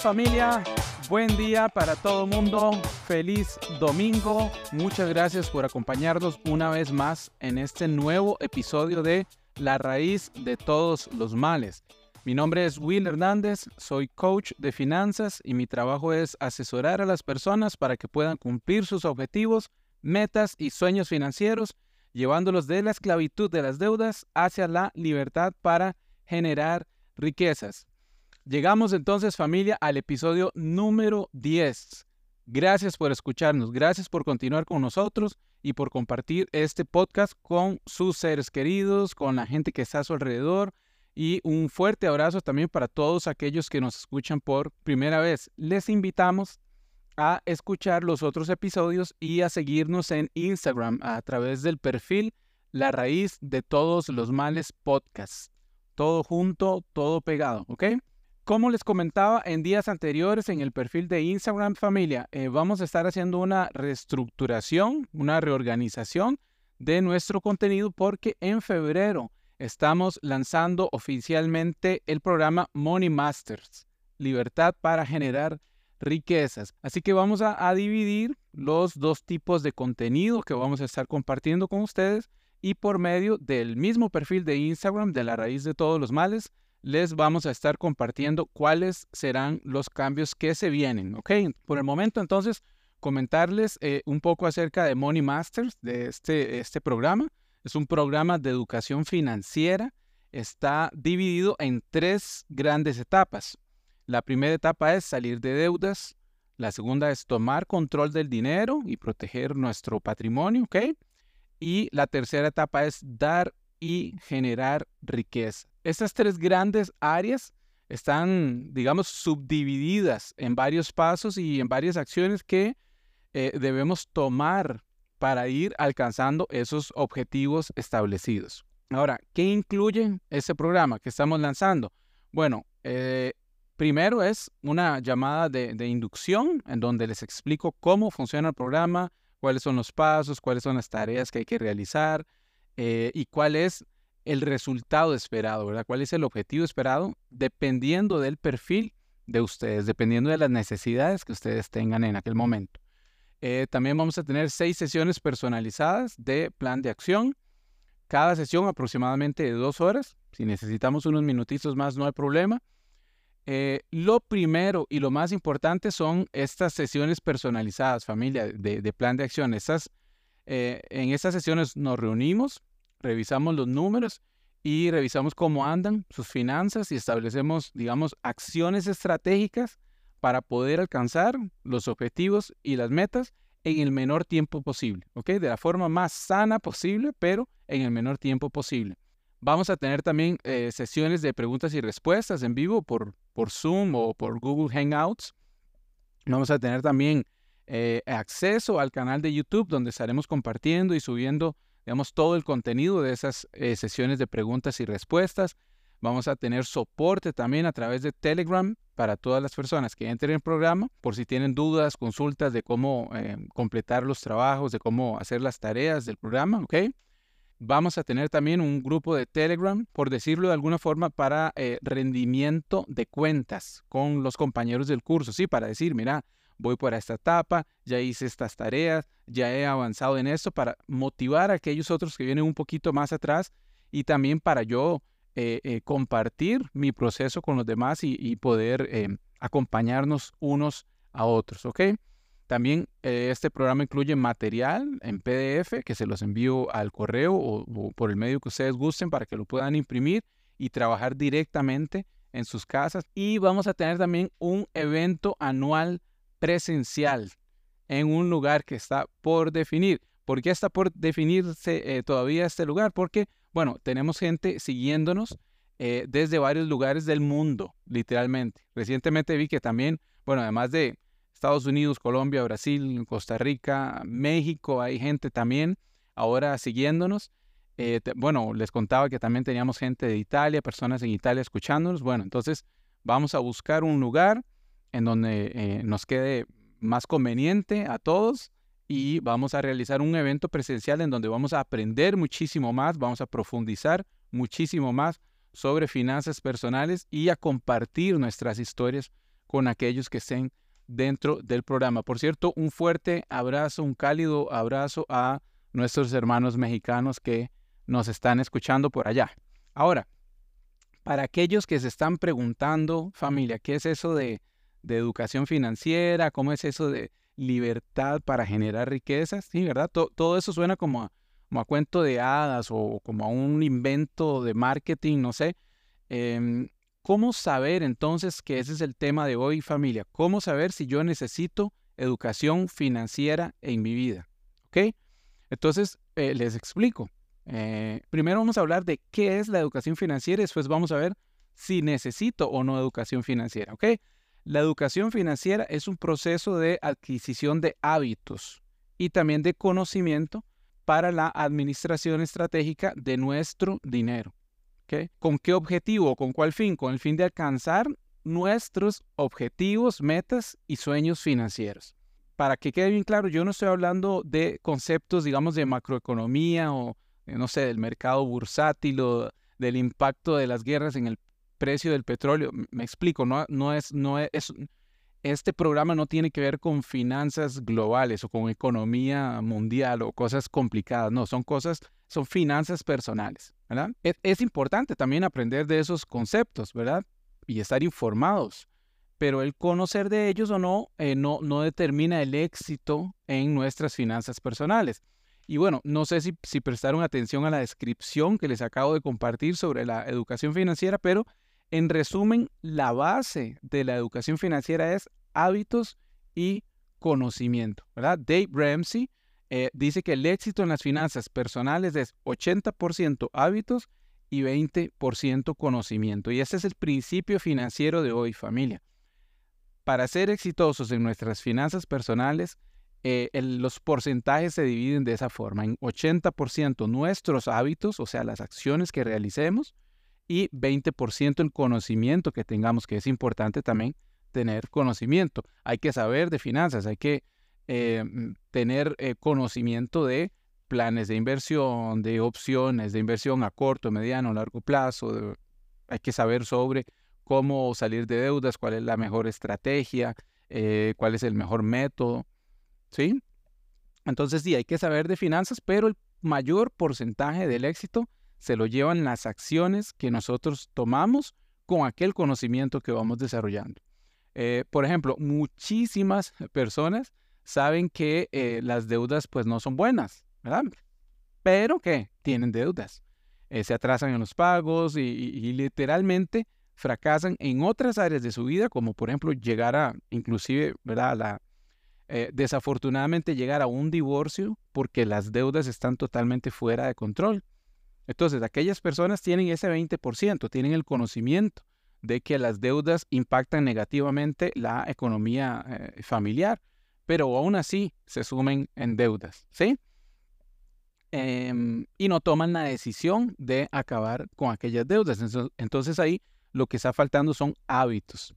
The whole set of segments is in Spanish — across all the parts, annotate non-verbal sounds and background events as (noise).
Familia, buen día para todo mundo, feliz domingo, muchas gracias por acompañarnos una vez más en este nuevo episodio de La raíz de todos los males. Mi nombre es Will Hernández, soy coach de finanzas y mi trabajo es asesorar a las personas para que puedan cumplir sus objetivos, metas y sueños financieros, llevándolos de la esclavitud de las deudas hacia la libertad para generar riquezas. Llegamos entonces familia al episodio número 10. Gracias por escucharnos, gracias por continuar con nosotros y por compartir este podcast con sus seres queridos, con la gente que está a su alrededor. Y un fuerte abrazo también para todos aquellos que nos escuchan por primera vez. Les invitamos a escuchar los otros episodios y a seguirnos en Instagram a través del perfil La Raíz de Todos los Males Podcast. Todo junto, todo pegado, ¿ok? Como les comentaba en días anteriores en el perfil de Instagram familia, eh, vamos a estar haciendo una reestructuración, una reorganización de nuestro contenido porque en febrero estamos lanzando oficialmente el programa Money Masters, Libertad para generar riquezas. Así que vamos a, a, dividir los dos tipos de contenido que vamos a estar compartiendo con ustedes y por medio del mismo perfil de Instagram de la raíz de todos los males, les vamos a estar compartiendo cuáles serán los cambios que se vienen, ¿ok? Por el momento, entonces, comentarles eh, un poco acerca de Money Masters, de este, este programa. Es un programa de educación financiera. Está dividido en tres grandes etapas. La primera etapa es salir de deudas. La segunda es tomar control del dinero y proteger nuestro patrimonio, ¿ok? Y la tercera etapa es dar y generar riqueza. Estas tres grandes áreas están, digamos, subdivididas en varios pasos y en varias acciones que eh, debemos tomar para ir alcanzando esos objetivos establecidos. Ahora, ¿qué incluye ese programa que estamos lanzando? Bueno, eh, primero es una llamada de, inducción en donde les explico cómo funciona el programa, cuáles son los pasos, cuáles son las tareas que hay que realizar eh, y cuál es el resultado esperado, ¿verdad? ¿Cuál es el objetivo esperado? Dependiendo del perfil de ustedes, dependiendo de las necesidades que ustedes tengan en aquel momento. Eh, también vamos a tener seis sesiones personalizadas de plan de acción. Cada sesión aproximadamente de dos horas. Si necesitamos unos minutitos más, no hay problema. Eh, lo primero y lo más importante son estas sesiones personalizadas, familia, de, plan de acción. Eh, en estas sesiones nos reunimos, revisamos los números y revisamos cómo andan sus finanzas y establecemos, digamos, acciones estratégicas para poder alcanzar los objetivos y las metas en el menor tiempo posible, ¿ok? De la forma más sana posible, pero en el menor tiempo posible. Vamos a tener también eh, sesiones de preguntas y respuestas en vivo por, por Zoom o por Google Hangouts. Vamos a tener también eh, acceso al canal de YouTube donde estaremos compartiendo y subiendo digamos, todo el contenido de esas eh, sesiones de preguntas y respuestas. Vamos a tener soporte también a través de Telegram para todas las personas que entren en el programa, por si tienen dudas, consultas de cómo eh, completar los trabajos, de cómo hacer las tareas del programa, ¿ok? Vamos a tener también un grupo de Telegram, por decirlo de alguna forma, para eh, rendimiento de cuentas con los compañeros del curso, ¿sí? Para decir, mira, voy por esta etapa, ya hice estas tareas, ya he avanzado en esto para motivar a aquellos otros que vienen un poquito más atrás y también para yo eh, eh, compartir mi proceso con los demás y, poder eh, acompañarnos unos a otros, ¿ok? También este programa incluye material en PDF que se los envío al correo o, o por el medio que ustedes gusten para que lo puedan imprimir y trabajar directamente en sus casas. Y vamos a tener también un evento anual presencial en un lugar que está por definir. ¿Por qué está por definirse eh, todavía este lugar? Porque, bueno, tenemos gente siguiéndonos eh, desde varios lugares del mundo, literalmente. Recientemente vi que también, bueno, además de Estados Unidos, Colombia, Brasil, Costa Rica, México, hay gente también ahora siguiéndonos. Eh, bueno, les contaba que también teníamos gente de Italia, personas en Italia escuchándonos. Bueno, entonces vamos a buscar un lugar en donde eh, nos quede más conveniente a todos y vamos a realizar un evento presencial en donde vamos a aprender muchísimo más, vamos a profundizar muchísimo más sobre finanzas personales y a compartir nuestras historias con aquellos que estén dentro del programa. Por cierto, un fuerte abrazo, un cálido abrazo a nuestros hermanos mexicanos que nos están escuchando por allá. Ahora, para aquellos que se están preguntando, familia, ¿qué es eso de, educación financiera? ¿Cómo es eso de libertad para generar riquezas? Sí, ¿verdad? todo eso suena como a, como a, cuento de hadas o como a un invento de marketing, no sé. Em, ¿Cómo saber entonces que ese es el tema de hoy, familia? ¿Cómo saber si yo necesito educación financiera en mi vida? ¿Ok? Entonces, eh, les explico. Eh, primero vamos a hablar de qué es la educación financiera y después vamos a ver si necesito o no educación financiera. ¿Ok? La educación financiera es un proceso de adquisición de hábitos y también de conocimiento para la administración estratégica de nuestro dinero. ¿Con qué objetivo? ¿Con cuál fin? Con el fin de alcanzar nuestros objetivos, metas y sueños financieros. Para que quede bien claro, yo no estoy hablando de conceptos, digamos, de macroeconomía o, eh, no sé, del mercado bursátil o del impacto de las guerras en el precio del petróleo. Me explico, no, no es, no es, este programa no tiene que ver con finanzas globales o con economía mundial o cosas complicadas, no, son cosas, son finanzas personales, ¿verdad? Es, importante también aprender de esos conceptos, ¿verdad? Y estar informados, pero el conocer de ellos o no, eh, no, no determina el éxito en nuestras finanzas personales. Y bueno, no sé si, si prestaron atención a la descripción que les acabo de compartir sobre la educación financiera, pero en resumen, la base de la educación financiera es hábitos y conocimiento, ¿verdad? Dave Ramsey eh, dice que el éxito en las finanzas personales es 80% hábitos y 20% conocimiento. Y ese es el principio financiero de hoy, familia. Para ser exitosos en nuestras finanzas personales, eh, los porcentajes se dividen de esa forma. En 80% nuestros hábitos, o sea, las acciones que realicemos, y 20% el conocimiento que tengamos, que es importante también tener conocimiento. Hay que saber de finanzas, hay que eh, mm, tener eh, conocimiento de planes de inversión, de opciones de inversión a corto, mediano, largo plazo. hay que saber sobre cómo salir de deudas, cuál es la mejor estrategia, eh, cuál es el mejor método. ¿Sí? Entonces sí, hay que saber de finanzas, pero el mayor porcentaje del éxito se lo llevan las acciones que nosotros tomamos con aquel conocimiento que vamos desarrollando. Eh, por ejemplo, muchísimas (laughs) personas saben que eh, las deudas pues no son buenas, ¿verdad? Pero que tienen deudas. Eh, se atrasan en los pagos y, literalmente fracasan en otras áreas de su vida, como por ejemplo llegar a, inclusive, ¿verdad? La, desafortunadamente llegar a un divorcio porque las deudas están totalmente fuera de control. Entonces, aquellas personas tienen ese 20%, tienen el conocimiento de que las deudas impactan negativamente la economía eh, familiar, pero aún así se sumen en deudas, ¿sí? Em, y no toman la decisión de acabar con aquellas deudas. Entonces ahí lo que está faltando son hábitos.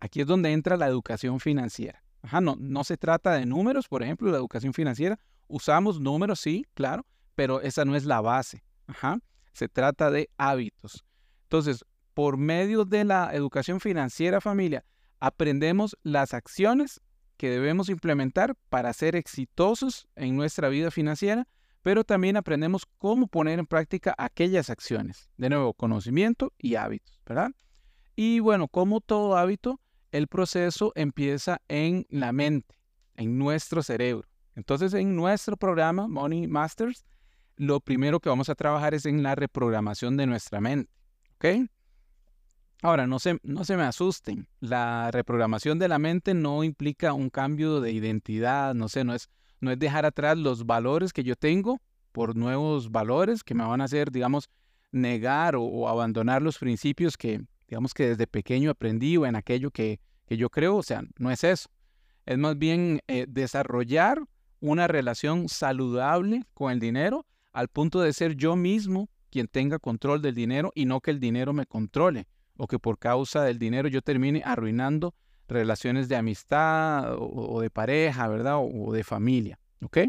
Aquí es donde entra la educación financiera. no, no se trata de números, por ejemplo, la educación financiera. Usamos números, sí, claro, pero esa no es la base. Ajá. Se trata de hábitos. Entonces, por medio de la educación financiera familia, aprendemos las acciones que debemos implementar para ser exitosos en nuestra vida financiera, pero también aprendemos cómo poner en práctica aquellas acciones. De nuevo, conocimiento y hábitos, ¿verdad? Y bueno, como todo hábito, el proceso empieza en la mente, en nuestro cerebro. Entonces, en nuestro programa Money Masters, lo primero que vamos a trabajar es en la reprogramación de nuestra mente. ¿Ok? Ahora, no se, no se me asusten. La reprogramación de la mente no implica un cambio de identidad, no sé, no es, no es dejar atrás los valores que yo tengo por nuevos valores que me van a hacer, digamos, negar o, abandonar los principios que, digamos, que desde pequeño aprendí o en aquello que, que yo creo. O sea, no es eso. Es más bien eh, desarrollar una relación saludable con el dinero al punto de ser yo mismo quien tenga control del dinero y no que el dinero me controle o que por causa del dinero yo termine arruinando relaciones de amistad o, de pareja, ¿verdad? O, de familia, ¿ok?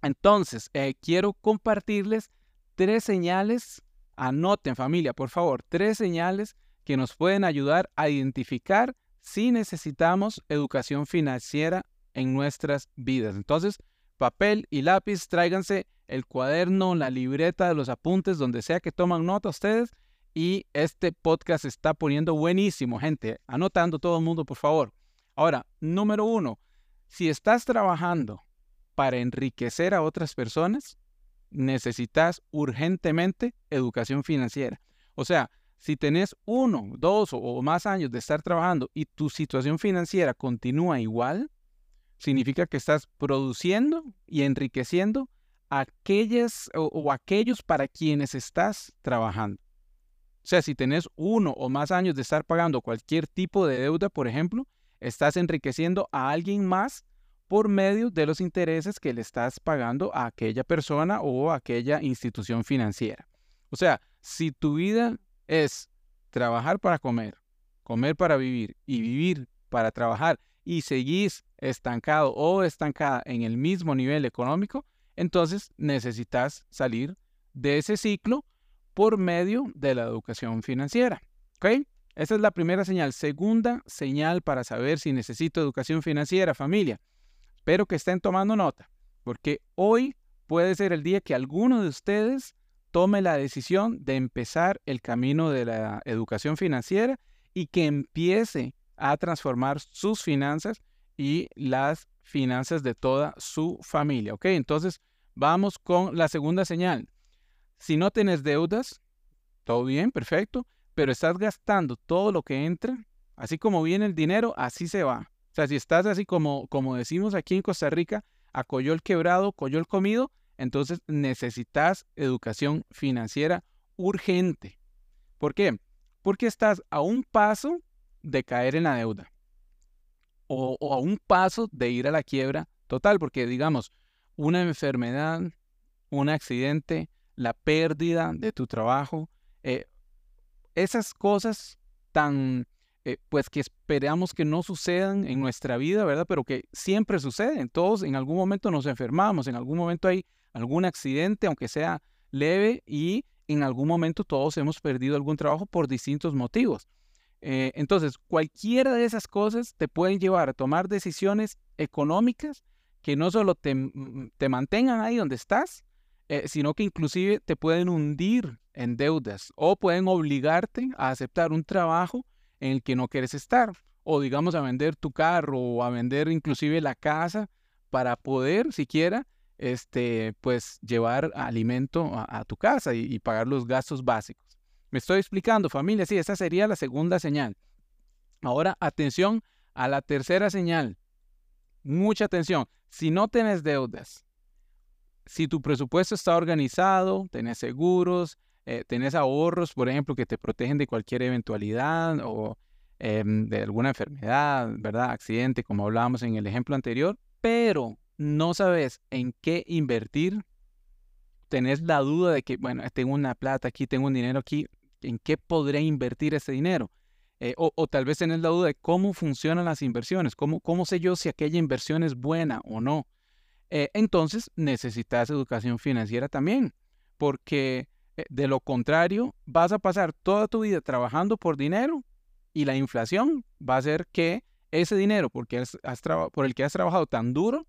Entonces, eh, quiero compartirles tres señales, anoten familia, por favor, tres señales que nos pueden ayudar a identificar si necesitamos educación financiera en nuestras vidas. Entonces, papel y lápiz, tráiganse el cuaderno, la libreta de los apuntes, donde sea que toman nota ustedes. Y este podcast está poniendo buenísimo, gente. Anotando todo el mundo, por favor. Ahora, número uno, si estás trabajando para enriquecer a otras personas, necesitas urgentemente educación financiera. O sea, si tenés uno, dos o más años de estar trabajando y tu situación financiera continúa igual, significa que estás produciendo y enriqueciendo aquellas o, aquellos para quienes estás trabajando. O sea, si tenés uno o más años de estar pagando cualquier tipo de deuda, por ejemplo, estás enriqueciendo a alguien más por medio de los intereses que le estás pagando a aquella persona o aquella institución financiera. O sea, si tu vida es trabajar para comer, comer para vivir y vivir para trabajar y seguís estancado o estancada en el mismo nivel económico, entonces necesitas salir de ese ciclo por medio de la educación financiera. ¿Ok? Esa es la primera señal. Segunda señal para saber si necesito educación financiera, familia. Espero que estén tomando nota, porque hoy puede ser el día que alguno de ustedes tome la decisión de empezar el camino de la educación financiera y que empiece a transformar sus finanzas y las finanzas de toda su familia. ¿Ok? Entonces, vamos con la segunda señal. Si no tienes deudas, todo bien, perfecto, pero estás gastando todo lo que entra, así como viene el dinero, así se va. O sea, si estás así como, como decimos aquí en Costa Rica, a coyol quebrado, coyol comido, entonces necesitas educación financiera urgente. ¿Por qué? Porque estás a un paso de caer en la deuda o, a un paso de ir a la quiebra total, porque digamos, una enfermedad, un accidente, la pérdida de tu trabajo, eh, esas cosas tan, eh, pues que esperamos que no sucedan en nuestra vida, ¿verdad? Pero que siempre suceden. Todos en algún momento nos enfermamos, en algún momento hay algún accidente, aunque sea leve, y en algún momento todos hemos perdido algún trabajo por distintos motivos. Eh, entonces, cualquiera de esas cosas te pueden llevar a tomar decisiones económicas que no solo te, te mantengan ahí donde estás, eh, sino que inclusive te pueden hundir en deudas o pueden obligarte a aceptar un trabajo en el que no quieres estar o digamos a vender tu carro o a vender inclusive la casa para poder siquiera este, pues llevar alimento a, tu casa y, pagar los gastos básicos. Me estoy explicando, familia, sí, esa sería la segunda señal. Ahora, atención a la tercera señal. Mucha atención. Si no tienes deudas, si tu presupuesto está organizado, tenés seguros, eh, tenés ahorros, por ejemplo, que te protegen de cualquier eventualidad o em, de alguna enfermedad, ¿verdad? Accidente, como hablábamos en el ejemplo anterior, pero no sabes en qué invertir, tenés la duda de que, bueno, tengo una plata aquí, tengo un dinero aquí, ¿en qué podré invertir ese dinero? Eh, o, tal vez tenés la duda de cómo funcionan las inversiones, cómo, cómo sé yo si aquella inversión es buena o no. Eh, entonces necesitas educación financiera también, porque eh, de lo contrario vas a pasar toda tu vida trabajando por dinero y la inflación va a hacer que ese dinero porque has, por el que has trabajado tan duro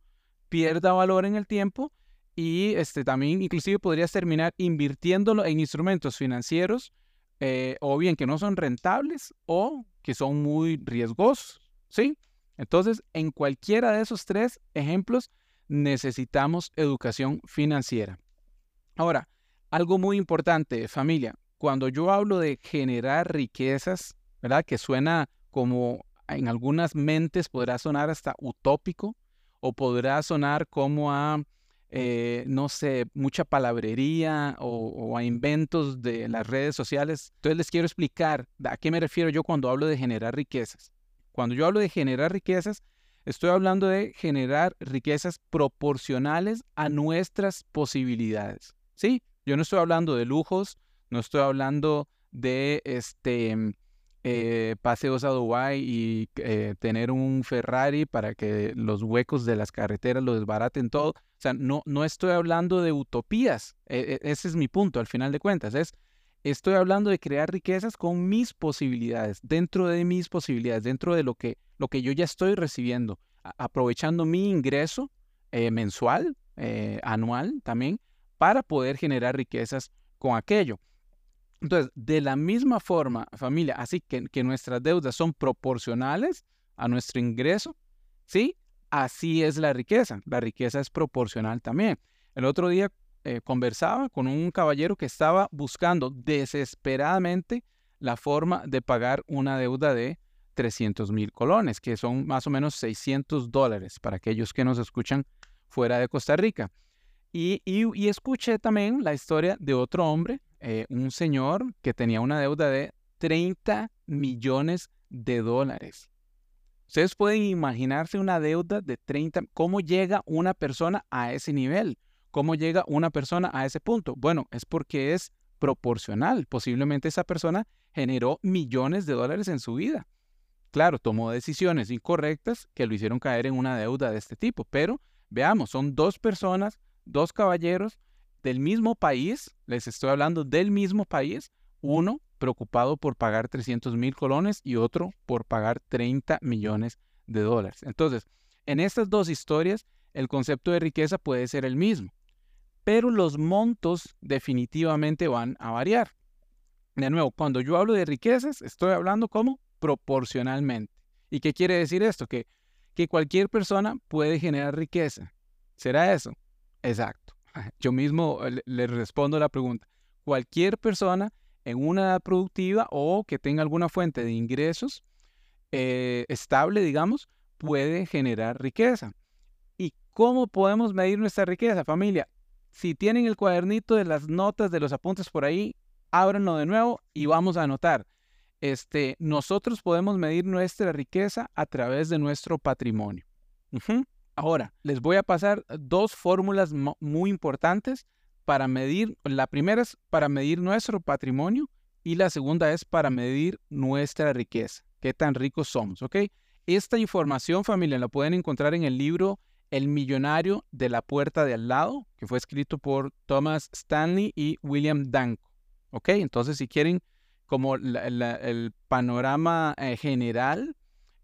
pierda valor en el tiempo y este, también inclusive podrías terminar invirtiéndolo en instrumentos financieros eh, o bien que no son rentables o que son muy riesgosos, ¿sí? Entonces, en cualquiera de esos tres ejemplos necesitamos educación financiera. Ahora, algo muy importante, familia, cuando yo hablo de generar riquezas, ¿verdad? Que suena como en algunas mentes podrá sonar hasta utópico, o podrá sonar como a, eh, no sé, mucha palabrería o, a inventos de las redes sociales. Entonces les quiero explicar a qué me refiero yo cuando hablo de generar riquezas. Cuando yo hablo de generar riquezas, estoy hablando de generar riquezas proporcionales a nuestras posibilidades. ¿Sí? Yo no estoy hablando de lujos, no estoy hablando de este eh, paseos a Dubái y eh, tener un Ferrari para que los huecos de las carreteras lo desbaraten todo. O sea, no, no estoy hablando de utopías. E, e, ese es mi punto, al final de cuentas. Es Estoy hablando de crear riquezas con mis posibilidades, dentro de mis posibilidades, dentro de lo que, lo que yo ya estoy recibiendo, aprovechando mi ingreso eh, mensual, anual también, para poder generar riquezas con aquello. Entonces, de la misma forma, familia, así que, nuestras deudas son proporcionales a nuestro ingreso, ¿sí? Así es la riqueza. La riqueza es proporcional también. El otro día eh, conversaba con un caballero que estaba buscando desesperadamente la forma de pagar una deuda de 300 mil colones, que son más o menos 600 dólares para aquellos que nos escuchan fuera de Costa Rica. Y, escuché también la historia de otro hombre, eh, un señor que tenía una deuda de 30 millones de dólares. Ustedes pueden imaginarse una deuda de 30, ¿cómo llega una persona a ese nivel? ¿Cómo llega una persona a ese punto? Bueno, es porque es proporcional. Posiblemente esa persona generó millones de dólares en su vida. Claro, tomó decisiones incorrectas que lo hicieron caer en una deuda de este tipo, pero veamos, son dos personas, dos caballeros del mismo país, les estoy hablando del mismo país, uno preocupado por pagar 300 mil colones y otro por pagar 30 millones de dólares. Entonces, en estas dos historias, el concepto de riqueza puede ser el mismo pero los montos definitivamente van a variar. De nuevo, cuando yo hablo de riquezas, estoy hablando como proporcionalmente. ¿Y qué quiere decir esto? Que, que cualquier persona puede generar riqueza. ¿Será eso? Exacto. (laughs) Yo mismo le, respondo la pregunta. Cualquier persona en una edad productiva o que tenga alguna fuente de ingresos eh, estable, digamos, puede generar riqueza. ¿Y cómo podemos medir nuestra riqueza, familia? Si tienen el cuadernito de las notas, de los apuntes por ahí, ábranlo de nuevo y vamos a anotar. Este, nosotros podemos medir nuestra riqueza a través de nuestro patrimonio. Ahora, les voy a pasar dos fórmulas muy importantes para medir. La primera es para medir nuestro patrimonio y la segunda es para medir nuestra riqueza. Qué tan ricos somos, ¿ok? Esta información, familia, la pueden encontrar en el libro el millonario de la puerta de al lado, que fue escrito por Thomas Stanley y William Danko. ¿Ok? Entonces, si quieren como el panorama eh, general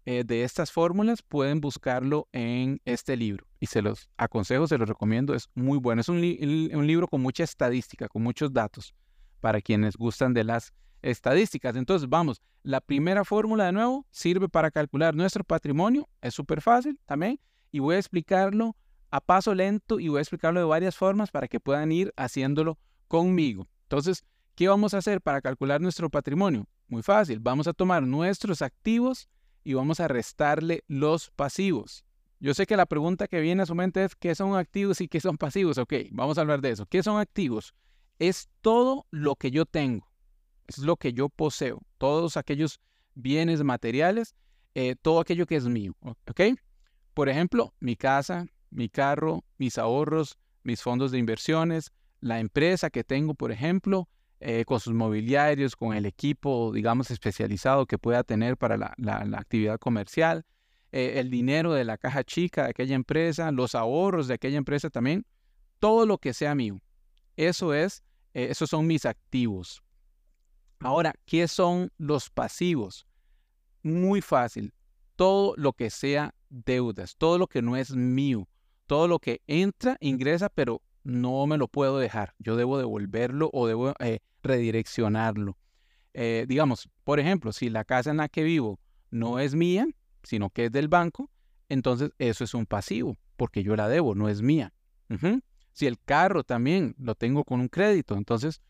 eh, de estas fórmulas, pueden buscarlo en este libro. Y se los aconsejo, se los recomiendo, es muy bueno. Es un, un libro con mucha estadística, con muchos datos, para quienes gustan de las estadísticas. Entonces, vamos, la primera fórmula de nuevo sirve para calcular nuestro patrimonio. Es súper fácil también y voy a explicarlo a paso lento y voy a explicarlo de varias formas para que puedan ir haciéndolo conmigo. Entonces, ¿qué vamos a hacer para calcular nuestro patrimonio? Muy fácil, vamos a tomar nuestros activos y vamos a restarle los pasivos. Yo sé que la pregunta que viene a su mente es ¿qué son activos y qué son pasivos? Ok, vamos a hablar de eso. ¿Qué son activos? Es todo lo que yo tengo, es lo que yo poseo, todos aquellos bienes materiales, eh, todo aquello que es mío. ¿Ok? Por ejemplo, mi casa, mi carro, mis ahorros, mis fondos de inversiones, la empresa que tengo, por ejemplo, eh, con sus mobiliarios, con el equipo, digamos, especializado que pueda tener para la, actividad comercial, eh, el dinero de la caja chica de aquella empresa, los ahorros de aquella empresa también, todo lo que sea mío. Eso es, eh, esos son mis activos. Ahora, ¿qué son los pasivos? Muy fácil. Todo lo que sea deudas, todo lo que no es mío, todo lo que entra, ingresa, pero no me lo puedo dejar. Yo debo devolverlo o debo eh, redireccionarlo. Eh, digamos, por ejemplo, si la casa en la que vivo no es mía, sino que es del banco, entonces eso es un pasivo, porque yo la debo, no es mía. Si el carro también lo tengo con un crédito, entonces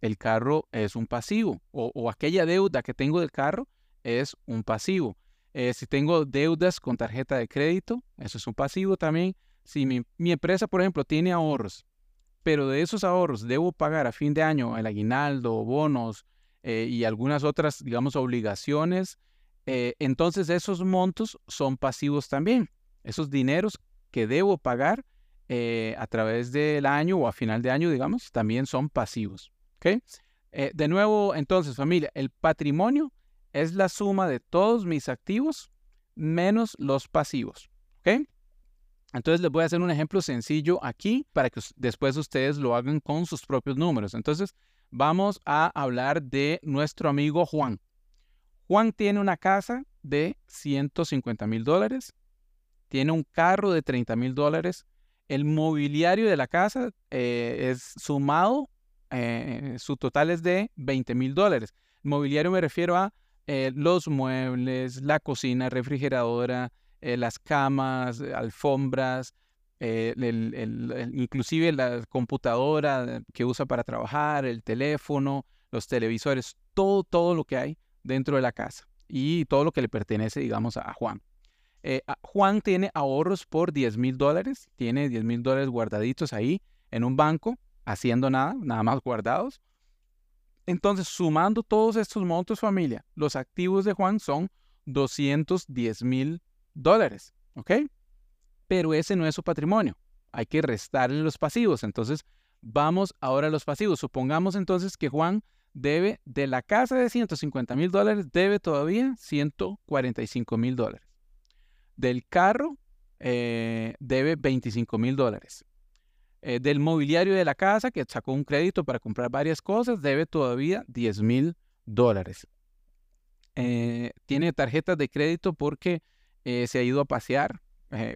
el carro es un pasivo, o aquella deuda que tengo del carro es un pasivo. Eh, si tengo deudas con tarjeta de crédito, eso es un pasivo también. Si mi, empresa, por ejemplo, tiene ahorros, pero de esos ahorros debo pagar a fin de año el aguinaldo, bonos eh, y algunas otras, digamos, obligaciones, eh, entonces esos montos son pasivos también. Esos dineros que debo pagar a través del año o a final de año, digamos, también son pasivos. de nuevo, entonces, familia, el patrimonio es la suma de todos mis activos menos los pasivos. ¿Ok? Entonces les voy a hacer un ejemplo sencillo aquí para que después ustedes lo hagan con sus propios números. Entonces Vamos a hablar de nuestro amigo Juan. Juan tiene una casa de 150 mil dólares, tiene un carro de 30 mil dólares, el mobiliario de la casa eh, es sumado, eh, su total es de 20 mil dólares. Mobiliario me refiero a eh, los muebles, la cocina, refrigeradora, las camas, alfombras, inclusive la computadora que usa para trabajar, el teléfono, los televisores, todo, todo lo que hay dentro de la casa y todo lo que le pertenece, digamos, a Juan. Eh, Juan tiene ahorros por 10 mil dólares, tiene 10 mil dólares guardaditos ahí en un banco, haciendo nada, nada más guardados. Entonces, sumando todos estos montos familia, los activos de Juan son 210 mil dólares, ¿ok? Pero ese no es su patrimonio, hay que restarle los pasivos. Entonces, vamos ahora a los pasivos. Supongamos entonces que Juan debe de la casa de 150 mil dólares, debe todavía 145 mil dólares. Del carro eh, debe 25 mil dólares. Eh, del mobiliario de la casa, que sacó un crédito para comprar varias cosas, debe todavía 10 mil dólares. Eh, tiene tarjetas de crédito porque se ha ido a pasear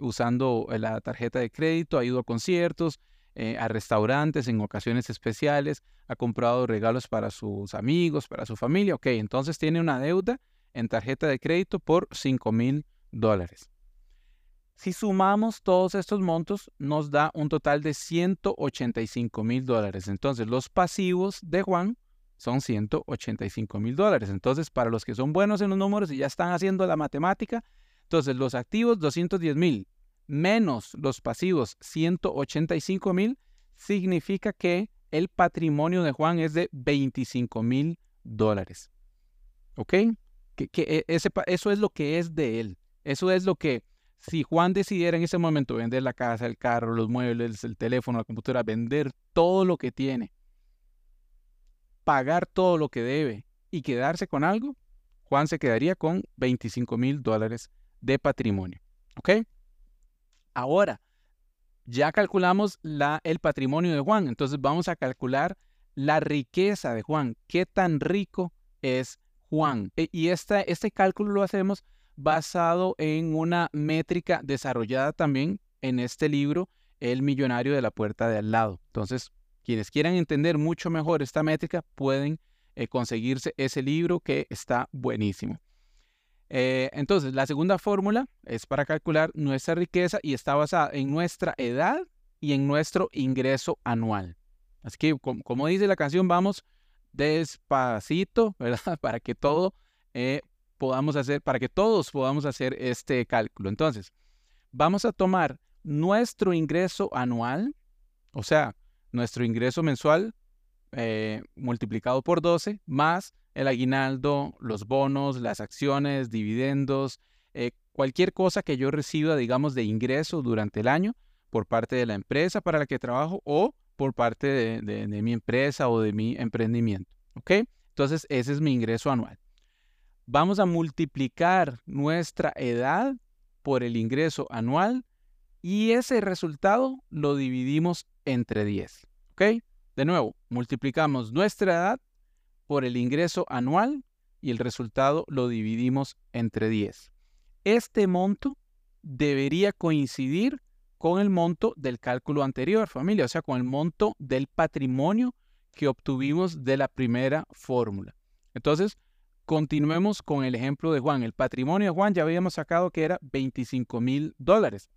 usando la tarjeta de crédito, ha ido a conciertos, eh, a restaurantes en ocasiones especiales, ha comprado regalos para sus amigos, para su familia. Ok, entonces tiene una deuda en tarjeta de crédito por 5 mil dólares. Si sumamos todos estos montos, nos da un total de 185 mil dólares. Entonces, los pasivos de Juan son 185 mil dólares. Entonces, para los que son buenos en los números y ya están haciendo la matemática, entonces los activos 210 mil menos los pasivos 185 mil, significa que el patrimonio de Juan es de 25 mil dólares. ¿Ok? Que, e, eso es lo que es de él. Eso es lo que, si Juan decidiera en ese momento vender la casa, el carro, los muebles, el teléfono, la computadora, vender todo lo que tiene, pagar todo lo que debe y quedarse con algo, Juan se quedaría con 25 mil dólares de patrimonio. ¿Ok? Ahora, ya calculamos la, el patrimonio de Juan, entonces vamos a calcular la riqueza de Juan. ¿Qué tan rico es Juan? E, y este cálculo lo hacemos basado en una métrica desarrollada también en este libro, El millonario de la puerta de al lado. Entonces, quienes quieran entender mucho mejor esta métrica pueden eh, conseguirse ese libro que está buenísimo. Eh, entonces, la segunda fórmula es para calcular nuestra riqueza y está basada en nuestra edad y en nuestro ingreso anual. Así que, como, dice la canción, vamos despacito, ¿verdad? (laughs) Para que eh, podamos hacer, para que todos podamos hacer este cálculo. Entonces, vamos a tomar nuestro ingreso anual, o sea, nuestro ingreso mensual eh, multiplicado por 12, más el aguinaldo, los bonos, las acciones, dividendos, eh, cualquier cosa que yo reciba, digamos, de ingreso durante el año por parte de la empresa para la que trabajo o por parte de, mi empresa o de mi emprendimiento. ¿Ok? Entonces, ese es mi ingreso anual. Vamos a multiplicar nuestra edad por el ingreso anual y ese resultado lo dividimos entre 10. ¿Ok? De nuevo, multiplicamos nuestra edad por el ingreso anual y el resultado lo dividimos entre 10. Este monto debería coincidir con el monto del cálculo anterior, familia, o sea, con el monto del patrimonio que obtuvimos de la primera fórmula. Entonces, continuemos con el ejemplo de Juan. El patrimonio de Juan ya habíamos sacado que era 25 mil dólares.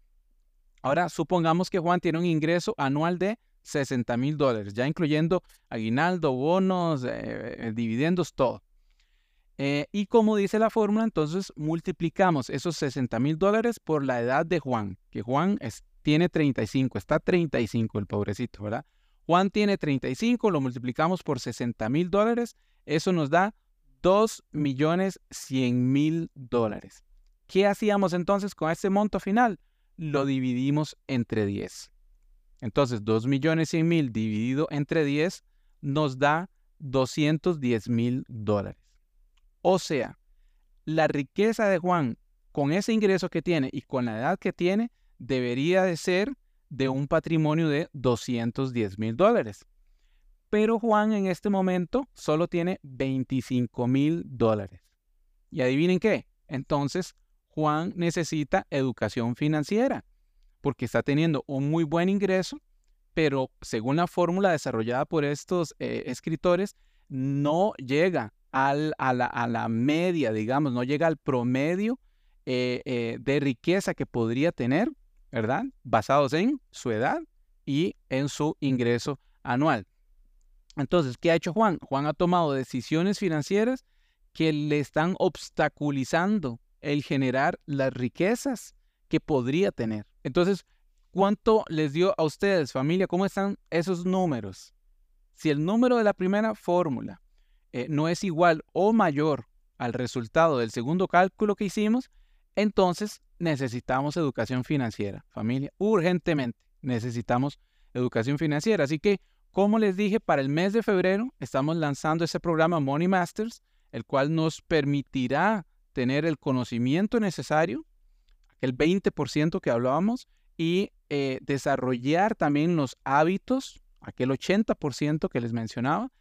Ahora, supongamos que Juan tiene un ingreso anual de 60 mil dólares, ya incluyendo aguinaldo, bonos, eh, dividendos, todo. Eh, y como dice la fórmula, entonces multiplicamos esos 60 mil dólares por la edad de Juan, que Juan tiene 35, está 35 el pobrecito, ¿verdad? Juan tiene 35, lo multiplicamos por 60 mil dólares, eso nos da 2 millones 100 mil dólares. ¿Qué hacíamos entonces con ese monto final? Lo dividimos entre 10. Entonces, 2 millones 100 mil dividido entre 10 nos da 210 mil dólares. O sea, la riqueza de Juan con ese ingreso que tiene y con la edad que tiene debería de ser de un patrimonio de 210 mil dólares. pero Juan en este momento solo tiene 25 mil dólares. Y adivinen qué, entonces Juan necesita educación financiera porque está teniendo un muy buen ingreso, pero según la fórmula desarrollada por estos eh, escritores, no llega a, la, media, digamos, no llega al promedio eh, eh, de riqueza que podría tener, ¿verdad? Basados en su edad y en su ingreso anual. Entonces, ¿qué ha hecho Juan? Juan ha tomado decisiones financieras que le están obstaculizando el generar las riquezas que podría tener. Entonces, ¿cuánto les dio a ustedes, familia? ¿Cómo están esos números? Si el número de la primera fórmula eh, no es igual o mayor al resultado del segundo cálculo que hicimos, entonces necesitamos educación financiera, familia. Urgentemente necesitamos educación financiera. Así que, como les dije, para el mes de febrero estamos lanzando ese programa Money Masters, el cual nos permitirá tener el conocimiento necesario, el 20% que hablábamos, y eh, desarrollar también los hábitos, aquel 80% que les mencionaba,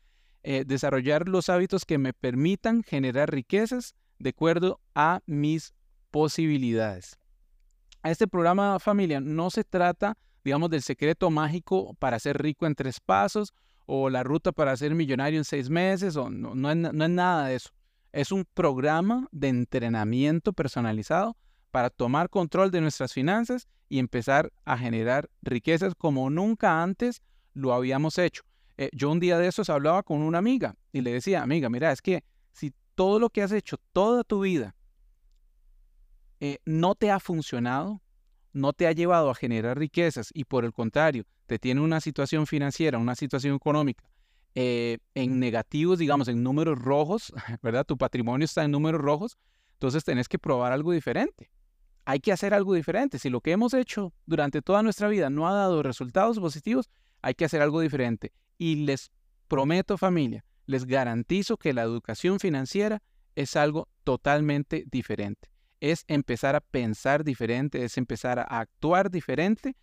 eh, desarrollar los hábitos que me permitan generar riquezas de acuerdo a mis posibilidades. Este programa familia no se trata, digamos, del secreto mágico para ser rico en tres pasos o la ruta para ser millonario en seis meses, o no, no es nada de eso. Es un programa de entrenamiento personalizado para tomar control de nuestras finanzas y empezar a generar riquezas como nunca antes lo habíamos hecho. Eh, yo un día de esos hablaba con una amiga y le decía, amiga, mira, es que si todo lo que has hecho toda tu vida eh, no te ha funcionado, no te ha llevado a generar riquezas y por el contrario, te tiene una situación financiera, una situación económica eh, en negativos, digamos, en números rojos, (laughs) ¿verdad? Tu patrimonio está en números rojos, entonces tenés que probar algo diferente hay que hacer algo diferente. Si lo que hemos hecho durante toda nuestra vida no ha dado resultados positivos, hay que hacer algo diferente. Y les prometo familia, les garantizo que la educación financiera es algo totalmente diferente. Es empezar a pensar diferente, es empezar a actuar diferente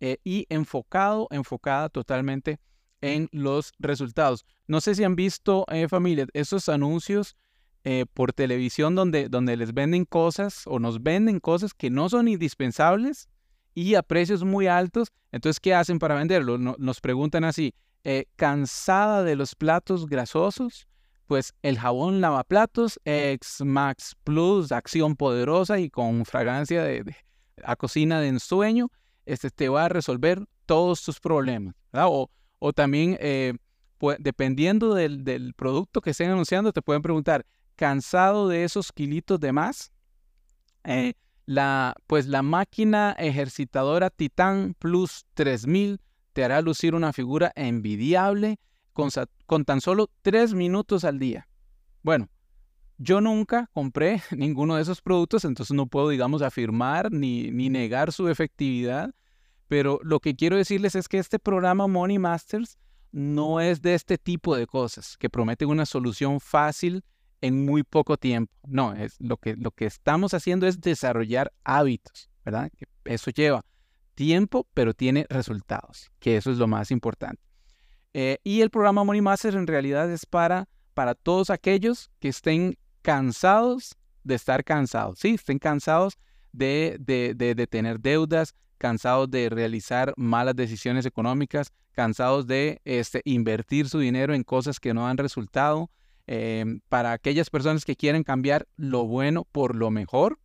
eh, y enfocado, enfocada totalmente en los resultados. No sé si han visto, eh, familia, esos anuncios eh, por televisión donde, donde les venden cosas o nos venden cosas que no son indispensables y a precios muy altos. Entonces, ¿qué hacen para venderlo? nos preguntan así, eh, ¿cansada de los platos grasosos? Pues el jabón lavaplatos X Max Plus, acción poderosa y con fragancia de, a cocina de ensueño, este te va a resolver todos tus problemas. O, o también, eh, dependiendo del, del producto que estén anunciando, te pueden preguntar, cansado de esos kilitos de más, eh, la, pues la máquina ejercitadora Titan Plus 3000 te hará lucir una figura envidiable con, con tan solo 3 minutos al día. Bueno, yo nunca compré (laughs) ninguno de esos productos, entonces no puedo, digamos, afirmar ni, ni negar su efectividad, pero lo que quiero decirles es que este programa Money Masters no es de este tipo de cosas, que prometen una solución fácil en muy poco tiempo. No, es lo que, lo que estamos haciendo es desarrollar hábitos, ¿verdad? Eso lleva tiempo, pero tiene resultados, que eso es lo más importante. Eh, y el programa Money Master en realidad es para, para todos aquellos que estén cansados de estar cansados, sí, estén cansados de, de, de tener deudas, cansados de realizar malas decisiones económicas, cansados de este, invertir su dinero en cosas que no dan resultado, Em, para aquellas personas que quieren cambiar lo bueno por lo mejor,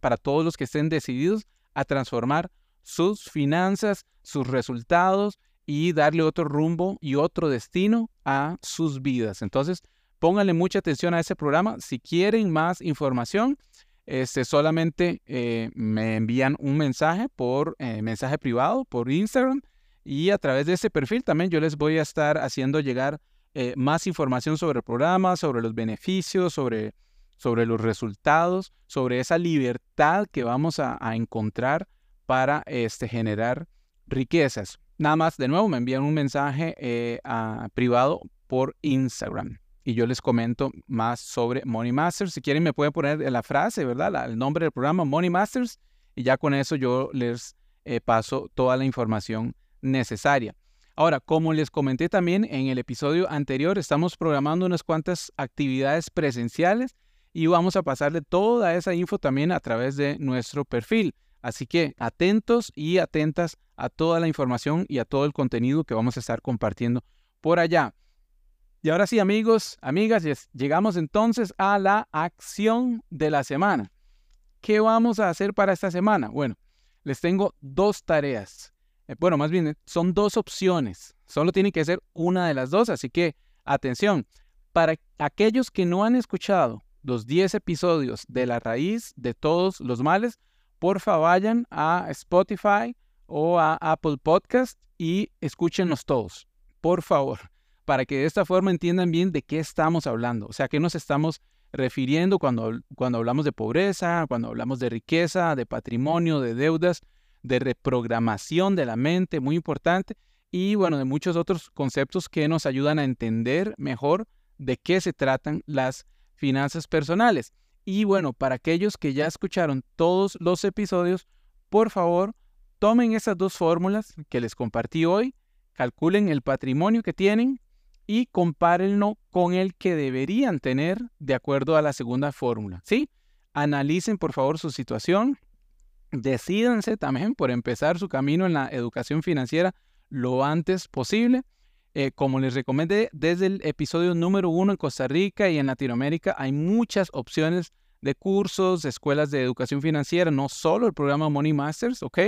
para todos los que estén decididos a transformar sus finanzas, sus resultados y darle otro rumbo y otro destino a sus vidas. Entonces, pónganle mucha atención a ese programa. Si quieren más información, este, solamente eh, me envían un mensaje por eh, mensaje privado por Instagram y a través de ese perfil también yo les voy a estar haciendo llegar eh, más información sobre el programa, sobre los beneficios, sobre, sobre los resultados, sobre esa libertad que vamos a, encontrar para este, generar riquezas. Nada más, de nuevo, me envían un mensaje eh, privado por Instagram y yo les comento más sobre Money Masters. Si quieren, me pueden poner la frase, ¿verdad? el nombre del programa, Money Masters, y ya con eso yo les eh, paso toda la información necesaria. Ahora, como les comenté también en el episodio anterior, estamos programando unas cuantas actividades presenciales y vamos a pasarle toda esa info también a través de nuestro perfil. Así que atentos y atentas a toda la información y a todo el contenido que vamos a estar compartiendo por allá. Y ahora sí, amigos, amigas, llegamos entonces a la acción de la semana. ¿Qué vamos a hacer para esta semana? Bueno, les tengo dos tareas. Eh, bueno, más bien son dos opciones. Solo tiene que ser una de las dos, así que atención. Para aquellos que no han escuchado los 10 episodios de la raíz de todos los males, porfa vayan a Spotify o a Apple Podcast y escúchenlos todos. Por favor para que de esta forma entiendan bien de qué estamos hablando, o sea, qué nos estamos refiriendo cuando, cuando hablamos de pobreza, cuando hablamos de riqueza, de patrimonio, de deudas, de reprogramación de la mente, muy importante, y bueno, de muchos otros conceptos que nos ayudan a entender mejor de qué se tratan las finanzas personales. Y bueno, para aquellos que ya escucharon todos los episodios, por favor, tomen esas dos fórmulas que les compartí hoy, calculen el patrimonio que tienen y compárenlo con el que deberían tener de acuerdo a la segunda fórmula. ¿Sí? Analicen por favor su situación, decídanse también por empezar su camino en la educación financiera lo antes posible. Eh, como les recomendé desde el episodio número uno en Costa Rica y en Latinoamérica, hay muchas opciones de cursos, escuelas de educación financiera, no solo el programa Money Masters, ¿ok?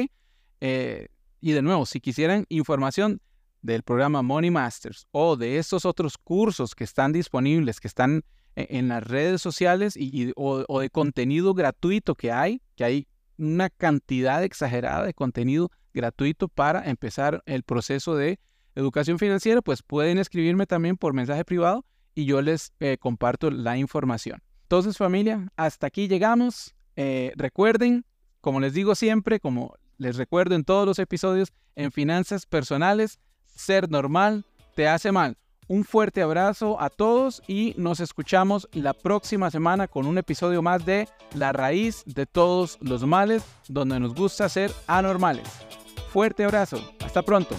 Eh, y de nuevo, si quisieran información del programa Money Masters o de estos otros cursos que están disponibles, que están e, en, las redes sociales y, o, de contenido gratuito que hay, que hay una cantidad exagerada de contenido gratuito para empezar el proceso de educación financiera, pues pueden escribirme también por mensaje privado y yo les eh, comparto la información. Entonces familia, hasta aquí llegamos. Eh, recuerden, como les digo siempre, como les recuerdo en todos los episodios, en finanzas personales, ser normal te hace mal. Un fuerte abrazo a todos y nos escuchamos la próxima semana con un episodio más de La raíz de todos los males, donde nos gusta ser anormales. Fuerte abrazo, hasta pronto.